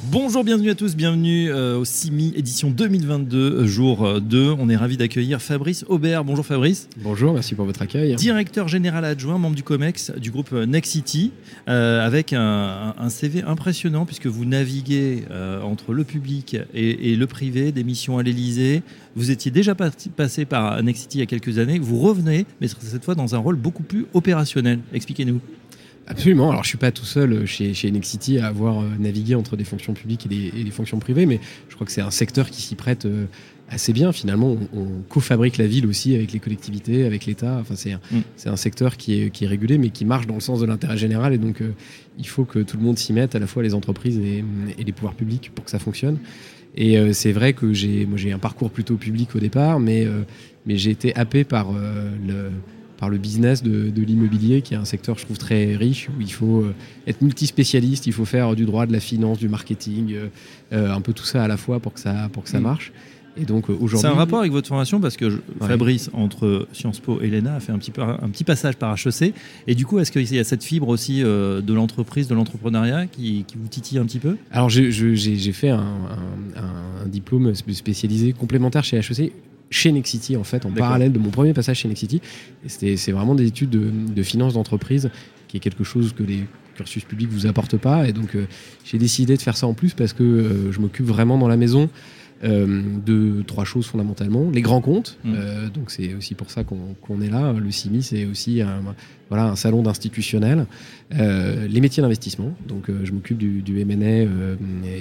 Bonjour, bienvenue à tous, bienvenue euh, au CIMI édition 2022, euh, jour 2. Euh, On est ravi d'accueillir Fabrice Aubert. Bonjour Fabrice. Bonjour, merci pour votre accueil. Directeur général adjoint, membre du COMEX du groupe Nexity, avec un, un, CV impressionnant puisque vous naviguez entre le public et, et le privé, des missions à l'Elysée. Vous étiez déjà pas, passé par Nexity il y a quelques années, vous revenez, mais cette fois dans un rôle beaucoup plus opérationnel. Expliquez-nous. Absolument. Alors, je suis pas tout seul chez, chez Nexity à avoir euh, navigué entre des fonctions publiques et des, et des fonctions privées, mais je crois que c'est un secteur qui s'y prête euh, assez bien. Finalement, on, on co-fabrique la ville aussi avec les collectivités, avec l'État. Enfin, c'est un, mm. un secteur qui est, qui est régulé, mais qui marche dans le sens de l'intérêt général. Et donc, euh, il faut que tout le monde s'y mette, à la fois les entreprises et, et, les pouvoirs publics, pour que ça fonctionne. Et euh, c'est vrai que j'ai, moi, j'ai un parcours plutôt public au départ, mais, euh, mais j'ai été happé par le par le business de, de l'immobilier, qui est un secteur, je trouve, très riche, où il faut être multispécialiste, il faut faire du droit, de la finance, du marketing, euh, un peu tout ça à la fois pour que ça, pour que ça marche. Et donc aujourd'hui. C'est un rapport avec votre formation parce que je, ouais. Fabrice, entre Sciences Po et l'ENA, a fait un petit, peu, un petit passage par HEC. Et du coup, est-ce qu'il y a cette fibre aussi euh, de l'entreprise, de l'entrepreneuriat qui, qui, vous titille un petit peu? Alors, j'ai fait un, un, un, diplôme spécialisé complémentaire chez HEC chez Nexity en fait en parallèle de mon premier passage chez Nexity. C'est vraiment des études de, de finance d'entreprise qui est quelque chose que les cursus publics vous apportent pas. Et donc euh, j'ai décidé de faire ça en plus parce que euh, je m'occupe vraiment dans la maison de trois choses fondamentalement. Les grands comptes, mmh. euh, donc c'est aussi pour ça qu'on qu est là. Le CIMI, c'est aussi un, voilà, un salon d'institutionnel. Euh, les métiers d'investissement, donc euh, je m'occupe du, du M&A euh,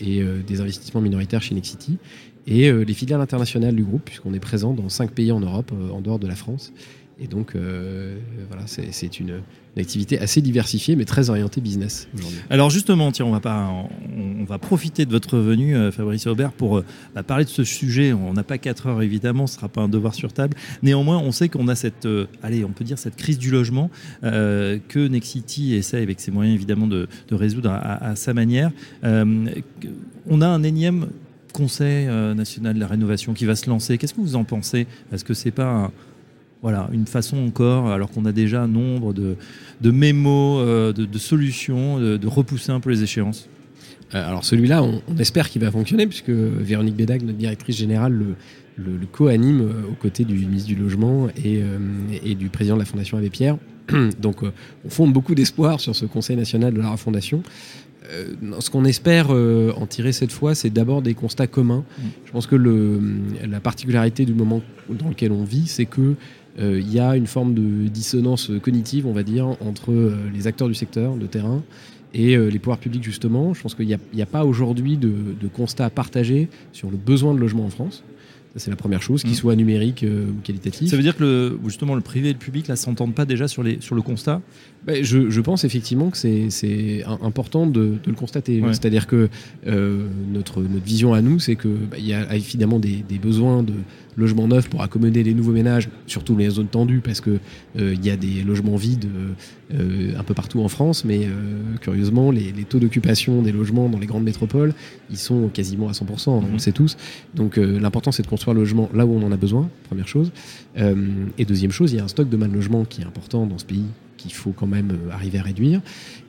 et, et des investissements minoritaires chez Nexity. Et les filiales internationales du groupe, puisqu'on est présent dans cinq pays en Europe, en dehors de la France. Et donc, euh, voilà, c'est une, une, activité assez diversifiée, mais très orientée business aujourd'hui. Alors justement, tiens, on va, pas, on, va profiter de votre venue, euh, Fabrice Aubert, pour euh, bah, parler de ce sujet. On n'a pas 4 heures, évidemment, ce ne sera pas un devoir sur table. Néanmoins, on sait qu'on a cette, euh, allez, on peut dire cette crise du logement que Nexity essaie, avec ses moyens, évidemment, de, résoudre à, sa manière. On a un énième Conseil national de la rénovation qui va se lancer. Qu'est-ce que vous en pensez? Est-ce que c'est pas un voilà, une façon encore, alors qu'on a déjà nombre de, mémos, de, solutions, de, de, repousser un peu les échéances? Alors celui-là, on, espère qu'il va fonctionner, puisque Véronique Bédag, notre directrice générale, le, co-anime euh, aux côtés du ministre du Logement et, euh, et du président de la Fondation Abbé Pierre. Donc euh, on fonde beaucoup d'espoir sur ce Conseil national de la refondation. Euh, ce qu'on espère euh, en tirer cette fois, c'est d'abord des constats communs. Je pense que la particularité du moment dans lequel on vit, c'est que il euh, y a une forme de dissonance cognitive, on va dire, entre euh, les acteurs du secteur de terrain et euh, les pouvoirs publics, justement. Je pense qu'il n'y a, a, pas aujourd'hui de, de constat partagé sur le besoin de logement en France. C'est la première chose, qu'il mmh. soit numérique euh, ou qualitatif. Ça veut dire que le, justement le privé et le public là s'entendent pas déjà sur, les, sur le constat? Ben, je, je, pense effectivement que c'est important de, de, le constater. Ouais. C'est-à-dire que euh, notre, notre vision à nous, c'est qu'il bah, y a évidemment des, des, besoins de logements neufs pour accommoder les nouveaux ménages, surtout les zones tendues, parce qu'il euh, y a des logements vides euh, un peu partout en France, mais euh, curieusement, les, les taux d'occupation des logements dans les grandes métropoles, ils sont quasiment à 100%, mmh. on le sait tous. Donc l'important, c'est de construire le logement là où on en a besoin, première chose. et deuxième chose, il y a un stock de mal logement qui est important dans ce pays qu'il faut quand même euh, arriver à réduire.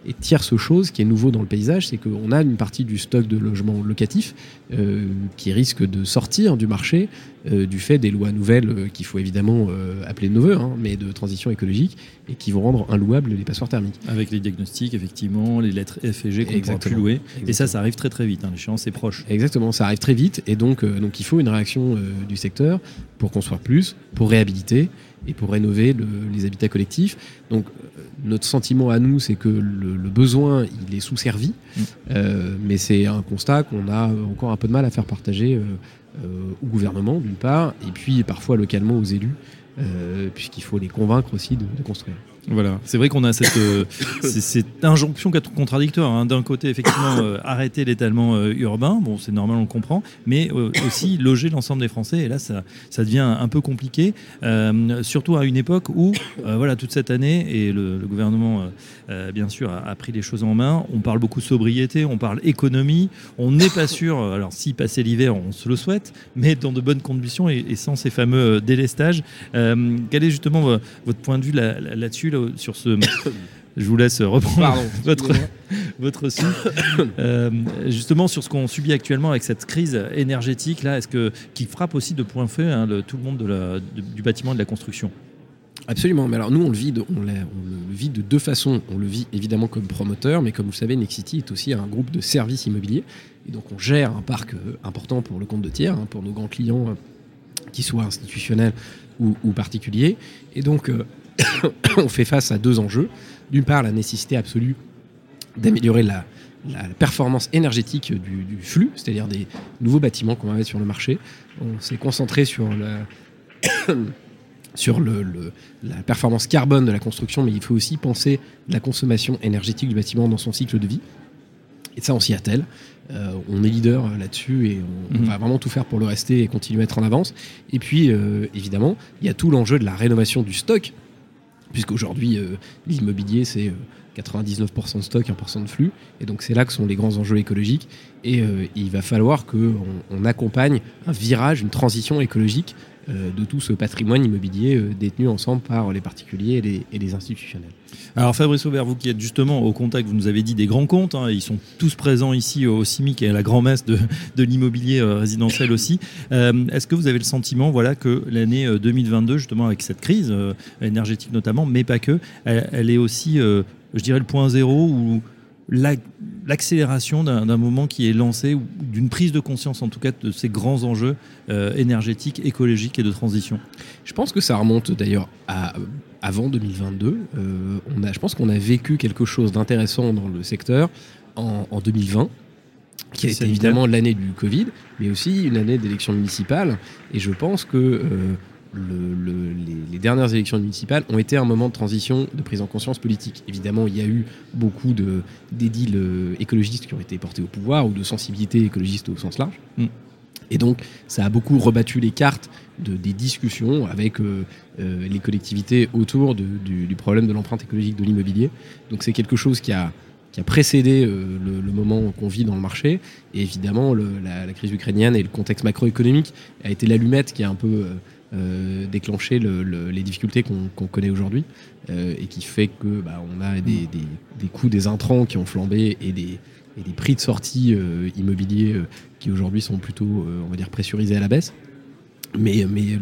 Et tierce chose qui est nouveau dans le paysage, c'est qu'on a une partie du stock de logements locatifs euh, qui risque de sortir du marché euh, du fait des lois nouvelles qu'il faut évidemment euh, appeler de nos voeux, hein, mais de transition écologique, et qui vont rendre inlouables les passoires thermiques. Avec les diagnostics, effectivement, les lettres F et G qu'on ne pourra plus louer. Exactement. Et ça, ça arrive très très vite, hein, l'échéance est proche. Exactement, ça arrive très vite, et donc, donc il faut une réaction du secteur pour construire plus, pour réhabiliter, et pour rénover le, les habitats collectifs. Donc notre sentiment à nous, c'est que le, le, besoin, il est sous-servi, mmh. euh, mais c'est un constat qu'on a encore un peu de mal à faire partager euh, euh, au gouvernement, d'une part, et puis parfois localement aux élus, euh, puisqu'il faut les convaincre aussi de, de construire. Voilà, c'est vrai qu'on a cette, euh, cette injonction contradictoire. Hein. D'un côté, effectivement, euh, arrêter l'étalement euh, urbain, bon, c'est normal, on le comprend, mais aussi loger l'ensemble des Français. Et là, ça, ça devient un peu compliqué, surtout à une époque où, voilà, toute cette année, et le, gouvernement, bien sûr, a, pris les choses en main. On parle beaucoup sobriété, on parle économie. On n'est pas sûr, alors si passer l'hiver, on se le souhaite, mais dans de bonnes conditions et, et sans ces fameux délestages. quel est justement votre point de vue là-dessus sur ce. Je vous laisse reprendre votre, votre souffle. Euh, justement, sur ce qu'on subit actuellement avec cette crise énergétique, là, est-ce que, qui frappe aussi de point fait hein, tout le monde de la, du bâtiment et de la construction? Absolument. Mais alors, nous, on le, vit de, on, le vit de deux façons. On le vit évidemment comme promoteur, mais comme vous le savez, Nexity est aussi un groupe de services immobiliers. Et donc, on gère un parc euh, important pour le compte de tiers, hein, pour nos grands clients, euh, qu'ils soient institutionnels ou, particuliers. Et donc, on fait face à deux enjeux. D'une part, la nécessité absolue d'améliorer la, performance énergétique du, flux, c'est-à-dire des nouveaux bâtiments qu'on va mettre sur le marché. On s'est concentré sur la, sur la performance carbone de la construction, mais il faut aussi penser la consommation énergétique du bâtiment dans son cycle de vie. Et ça, on s'y attelle. Euh, on est leader là-dessus et on, mhm. va vraiment tout faire pour le rester et continuer à être en avance. Et puis, euh, évidemment, il y a tout l'enjeu de la rénovation du stock puisqu'aujourd'hui, euh, l'immobilier, c'est 99% euh, de stock, 1% de flux. Et donc, c'est là que sont les grands enjeux écologiques. Et euh, il va falloir qu'on on accompagne un virage, une transition écologique euh, de tout ce patrimoine immobilier euh, détenu ensemble par les particuliers et les, institutionnels. Alors Fabrice Aubert, vous qui êtes justement au contact, vous nous avez dit des grands comptes, hein, ils sont tous présents ici au CIMIC et à la grand-messe de, l'immobilier résidentiel aussi. Est-ce que vous avez le sentiment voilà, que l'année 2022, justement avec cette crise énergétique notamment, mais pas que, elle, est aussi, je dirais, le point zéro où l'accélération d'un moment qui est lancé, ou d'une prise de conscience en tout cas de ces grands enjeux euh, énergétiques, écologiques et de transition Je pense que ça remonte d'ailleurs à avant 2022. Euh, on a, je pense qu'on a vécu quelque chose d'intéressant dans le secteur en, 2020 qui a été évidemment l'année du Covid, mais aussi une année d'élections municipales. Et je pense que euh, les, dernières élections municipales ont été un moment de transition, de prise en conscience politique. Évidemment, il y a eu beaucoup d'édiles euh, écologistes qui ont été portés au pouvoir ou de sensibilité écologiste au sens large. Mm. Et donc, ça a beaucoup rebattu les cartes de, des discussions avec euh, euh, les collectivités autour du, problème de l'empreinte écologique de l'immobilier. Donc, c'est quelque chose qui a, qui a précédé le, moment qu'on vit dans le marché. Et évidemment, la, la, crise ukrainienne et le contexte macroéconomique a été l'allumette qui a un peu euh, déclencher les difficultés qu'on connaît aujourd'hui euh, et qui fait que bah, on a des, coûts des intrants qui ont flambé et des, prix de sortie euh, immobiliers qui aujourd'hui sont plutôt, on va dire, pressurisés à la baisse. Mais, mais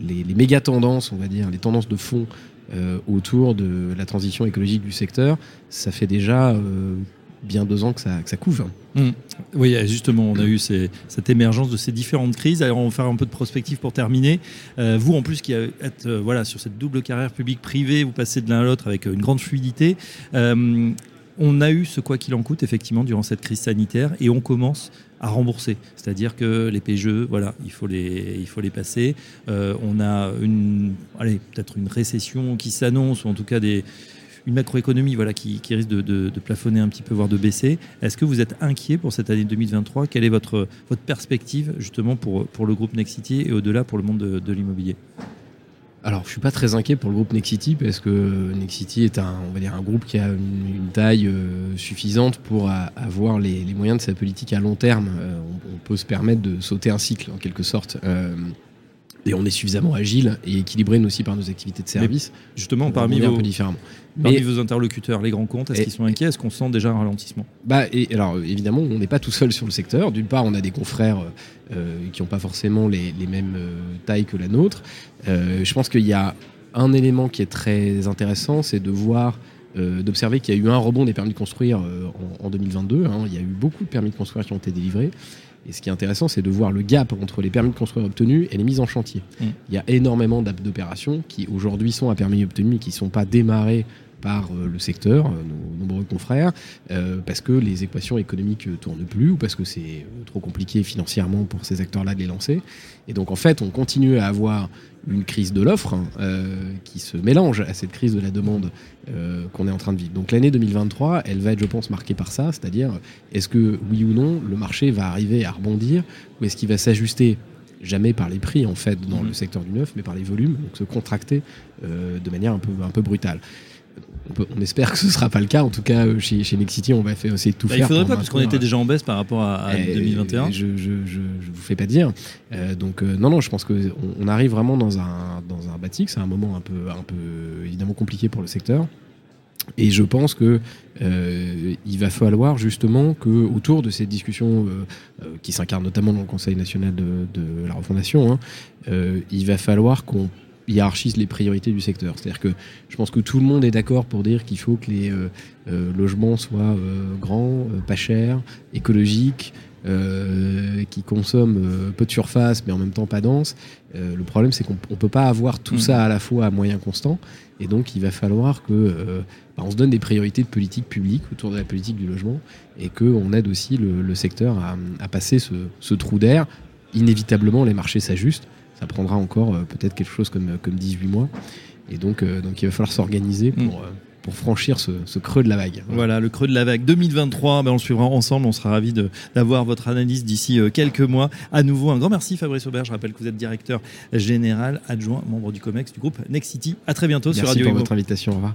les, les, méga tendances, on va dire, les tendances de fond autour de la transition écologique du secteur, ça fait déjà bien deux ans que ça, couvre. Mmh. Oui, justement, on a eu cette émergence de ces différentes crises. Alors, on va faire un peu de prospective pour terminer. Euh, vous, en plus, qui êtes euh, voilà, sur cette double carrière publique-privée, vous passez de l'un à l'autre avec une grande fluidité. Euh, on a eu ce quoi qu'il en coûte, effectivement, durant cette crise sanitaire, et on commence à rembourser. C'est-à-dire que les PGE, voilà, il faut les, il faut les passer. on a une, peut-être une récession qui s'annonce, ou en tout cas des une macroéconomie voilà, qui, risque de, plafonner un petit peu, voire de baisser. Est-ce que vous êtes inquiet pour cette année 2023 Quelle est votre, votre perspective justement pour, pour le groupe Nexity et au-delà pour le monde de, l'immobilier? Alors, je suis pas très inquiet pour le groupe Nexity parce que Nexity est un, on va dire, un groupe qui a une, taille euh, suffisante pour avoir les, moyens de sa politique à long terme. Euh, on, peut se permettre de sauter un cycle en quelque sorte. Euh, et on est suffisamment agile et équilibré nous aussi par nos activités de service. justement, parmi vos, un peu différemment. Parmi vos interlocuteurs, les grands comptes, est-ce qu'ils sont inquiets? Est-ce qu'on sent déjà un ralentissement? Bah, et, Alors évidemment, on n'est pas tout seul sur le secteur. D'une part, on a des confrères euh, qui n'ont pas forcément les, mêmes euh, tailles que la nôtre. Euh, je pense qu'il y a un élément qui est très intéressant, c'est de voir d'observer qu'il y a eu un rebond des permis de construire en, 2022. Hein. Il y a eu beaucoup de permis de construire qui ont été délivrés. Et ce qui est intéressant, c'est de voir le gap entre les permis de construire obtenus et les mises en chantier. Mm. Il y a énormément d'opérations qui aujourd'hui sont à permis obtenu mais qui ne sont pas démarrées par euh, le secteur, euh, nos nombreux confrères, euh, parce que les équations économiques tournent plus ou parce que c'est trop compliqué financièrement pour ces acteurs-là de les lancer. Et donc en fait, on continue à avoir une crise de l'offre hein, euh, qui se mélange à cette crise de la demande euh, qu'on est en train de vivre. Donc l'année 2023, elle va être, je pense, marquée par ça, c'est-à-dire est-ce que oui ou non, le marché va arriver à rebondir ou est-ce qu'il va s'ajuster? Jamais par les prix en fait dans mmh. le secteur du neuf, mais par les volumes, donc se contracter euh, de manière un peu, un peu brutale on, espère que ce ne sera pas le cas. En tout cas, euh, chez, chez Nexity, on va essayer de tout bah, faire. Il faudrait pas, parce qu'on était déjà en baisse par rapport à, 2021. Je ne vous fais pas dire. Euh, donc, euh, non, non, je pense qu'on on arrive vraiment dans un, dans un. C'est un moment un peu, un peu évidemment compliqué pour le secteur. Et je pense que il va falloir justement que autour de cette discussion qui s'incarne notamment dans le Conseil national de, la refondation, hein, il va falloir qu'on hiérarchise les priorités du secteur. C'est-à-dire que je pense que tout le monde est d'accord pour dire qu'il faut que les euh, euh, logements soient euh, grands, pas chers, écologiques, qui consomment peu de surface mais en même temps pas dense. le problème c'est qu'on ne peut pas avoir tout ça à la fois à moyen constant et donc il va falloir que bah, on se donne des priorités de politique publique autour de la politique du logement et qu'on aide aussi le, secteur à, passer ce, ce trou d'air. Inévitablement les marchés s'ajustent ça prendra encore euh, peut-être quelque chose comme, comme 18 mois. Et donc, euh, donc il va falloir s'organiser pour, mm. euh, pour franchir ce, creux de la vague. Voilà. le creux de la vague 2023. Ben, on le suivra ensemble. On sera ravis d'avoir votre analyse d'ici quelques mois. À nouveau, un grand merci Fabrice Aubert. Je rappelle que vous êtes directeur général adjoint, membre du COMEX du groupe Next City. À très bientôt sur Radio Merci pour votre invitation. Au revoir.